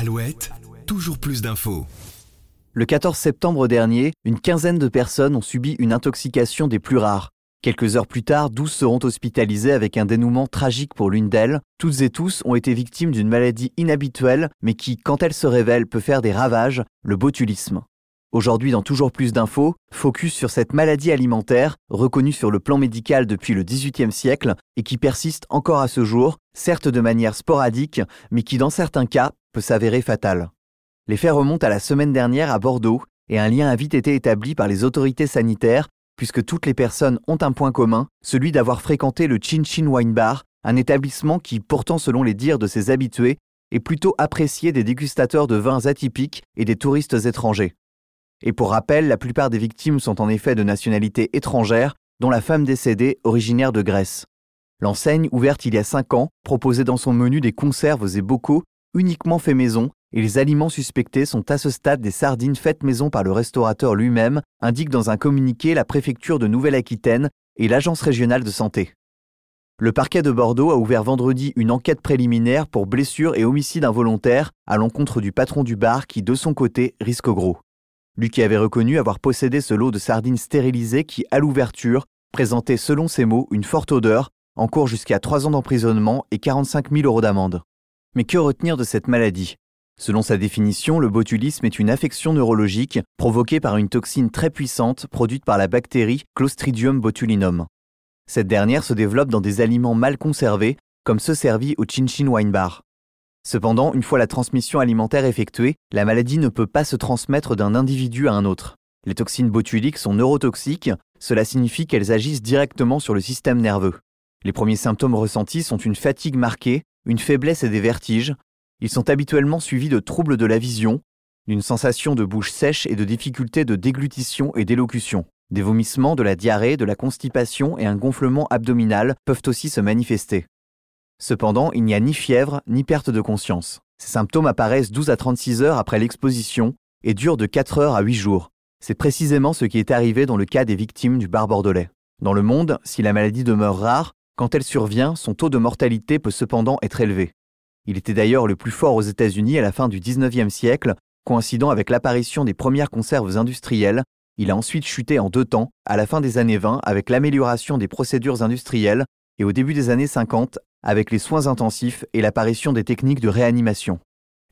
Alouette, toujours plus d'infos. Le 14 septembre dernier, une quinzaine de personnes ont subi une intoxication des plus rares. Quelques heures plus tard, 12 seront hospitalisées avec un dénouement tragique pour l'une d'elles. Toutes et tous ont été victimes d'une maladie inhabituelle, mais qui, quand elle se révèle, peut faire des ravages, le botulisme. Aujourd'hui, dans toujours plus d'infos, focus sur cette maladie alimentaire, reconnue sur le plan médical depuis le XVIIIe siècle et qui persiste encore à ce jour, certes de manière sporadique, mais qui dans certains cas s'avérer fatale. Les faits remontent à la semaine dernière à Bordeaux et un lien a vite été établi par les autorités sanitaires puisque toutes les personnes ont un point commun, celui d'avoir fréquenté le Chin Chin Wine Bar, un établissement qui, pourtant selon les dires de ses habitués, est plutôt apprécié des dégustateurs de vins atypiques et des touristes étrangers. Et pour rappel, la plupart des victimes sont en effet de nationalité étrangère, dont la femme décédée originaire de Grèce. L'enseigne, ouverte il y a 5 ans, proposait dans son menu des conserves et bocaux uniquement faits maison, et les aliments suspectés sont à ce stade des sardines faites maison par le restaurateur lui-même, indique dans un communiqué la préfecture de Nouvelle-Aquitaine et l'Agence régionale de santé. Le parquet de Bordeaux a ouvert vendredi une enquête préliminaire pour blessure et homicide involontaire à l'encontre du patron du bar qui, de son côté, risque gros. Lui qui avait reconnu avoir possédé ce lot de sardines stérilisées qui, à l'ouverture, présentait selon ses mots une forte odeur, en cours jusqu'à 3 ans d'emprisonnement et 45 000 euros d'amende. Mais que retenir de cette maladie? Selon sa définition, le botulisme est une affection neurologique provoquée par une toxine très puissante produite par la bactérie Clostridium botulinum. Cette dernière se développe dans des aliments mal conservés, comme ceux servis au Chin Chin Wine Bar. Cependant, une fois la transmission alimentaire effectuée, la maladie ne peut pas se transmettre d'un individu à un autre. Les toxines botuliques sont neurotoxiques, cela signifie qu'elles agissent directement sur le système nerveux. Les premiers symptômes ressentis sont une fatigue marquée, une faiblesse et des vertiges. Ils sont habituellement suivis de troubles de la vision, d'une sensation de bouche sèche et de difficultés de déglutition et d'élocution. Des vomissements, de la diarrhée, de la constipation et un gonflement abdominal peuvent aussi se manifester. Cependant, il n'y a ni fièvre ni perte de conscience. Ces symptômes apparaissent 12 à 36 heures après l'exposition et durent de 4 heures à 8 jours. C'est précisément ce qui est arrivé dans le cas des victimes du bar bordelais. Dans le monde, si la maladie demeure rare, quand elle survient, son taux de mortalité peut cependant être élevé. Il était d'ailleurs le plus fort aux États-Unis à la fin du 19e siècle, coïncidant avec l'apparition des premières conserves industrielles. Il a ensuite chuté en deux temps, à la fin des années 20 avec l'amélioration des procédures industrielles et au début des années 50 avec les soins intensifs et l'apparition des techniques de réanimation.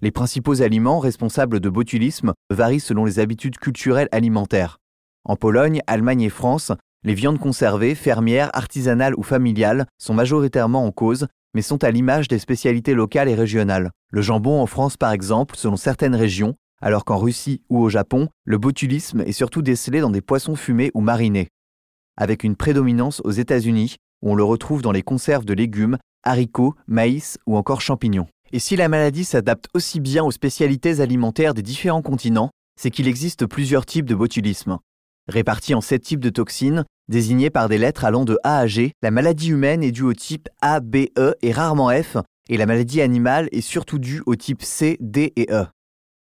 Les principaux aliments responsables de botulisme varient selon les habitudes culturelles alimentaires. En Pologne, Allemagne et France, les viandes conservées, fermières, artisanales ou familiales sont majoritairement en cause, mais sont à l'image des spécialités locales et régionales. Le jambon en France par exemple, selon certaines régions, alors qu'en Russie ou au Japon, le botulisme est surtout décelé dans des poissons fumés ou marinés. Avec une prédominance aux États-Unis, où on le retrouve dans les conserves de légumes, haricots, maïs ou encore champignons. Et si la maladie s'adapte aussi bien aux spécialités alimentaires des différents continents, c'est qu'il existe plusieurs types de botulisme. Répartis en sept types de toxines, désignés par des lettres allant de A à G, la maladie humaine est due au type A, B, E et rarement F, et la maladie animale est surtout due au type C, D et E.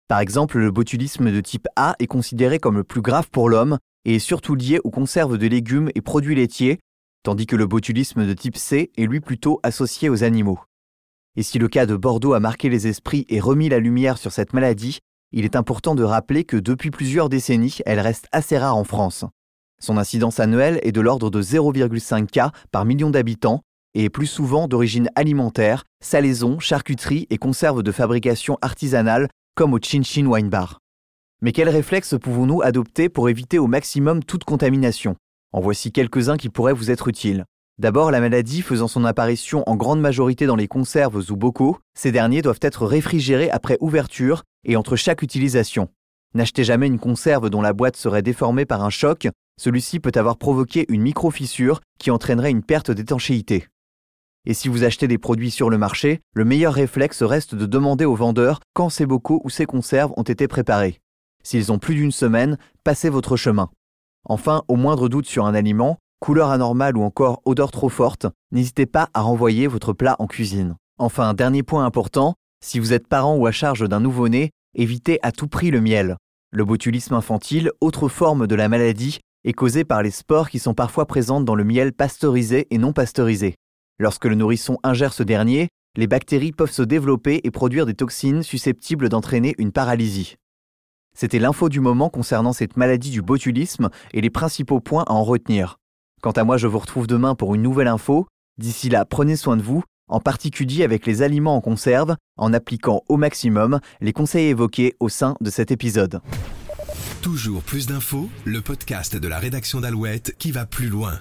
Par exemple, le botulisme de type A est considéré comme le plus grave pour l'homme et est surtout lié aux conserves de légumes et produits laitiers, tandis que le botulisme de type C est lui plutôt associé aux animaux. Et si le cas de Bordeaux a marqué les esprits et remis la lumière sur cette maladie, il est important de rappeler que depuis plusieurs décennies, elle reste assez rare en France. Son incidence annuelle est de l'ordre de 0,5 cas par million d'habitants et est plus souvent d'origine alimentaire, salaison, charcuterie et conserves de fabrication artisanale comme au Chin Chin Wine Bar. Mais quels réflexes pouvons-nous adopter pour éviter au maximum toute contamination? En voici quelques-uns qui pourraient vous être utiles. D'abord, la maladie faisant son apparition en grande majorité dans les conserves ou bocaux, ces derniers doivent être réfrigérés après ouverture et entre chaque utilisation. N'achetez jamais une conserve dont la boîte serait déformée par un choc, celui-ci peut avoir provoqué une micro-fissure qui entraînerait une perte d'étanchéité. Et si vous achetez des produits sur le marché, le meilleur réflexe reste de demander au vendeur quand ces bocaux ou ces conserves ont été préparés. S'ils ont plus d'une semaine, passez votre chemin. Enfin, au moindre doute sur un aliment, couleur anormale ou encore odeur trop forte, n'hésitez pas à renvoyer votre plat en cuisine. Enfin, dernier point important, si vous êtes parent ou à charge d'un nouveau-né, évitez à tout prix le miel. Le botulisme infantile, autre forme de la maladie, est causé par les spores qui sont parfois présentes dans le miel pasteurisé et non pasteurisé. Lorsque le nourrisson ingère ce dernier, les bactéries peuvent se développer et produire des toxines susceptibles d'entraîner une paralysie. C'était l'info du moment concernant cette maladie du botulisme et les principaux points à en retenir. Quant à moi, je vous retrouve demain pour une nouvelle info. D'ici là, prenez soin de vous, en particulier avec les aliments en conserve, en appliquant au maximum les conseils évoqués au sein de cet épisode. Toujours plus d'infos, le podcast de la rédaction d'Alouette qui va plus loin.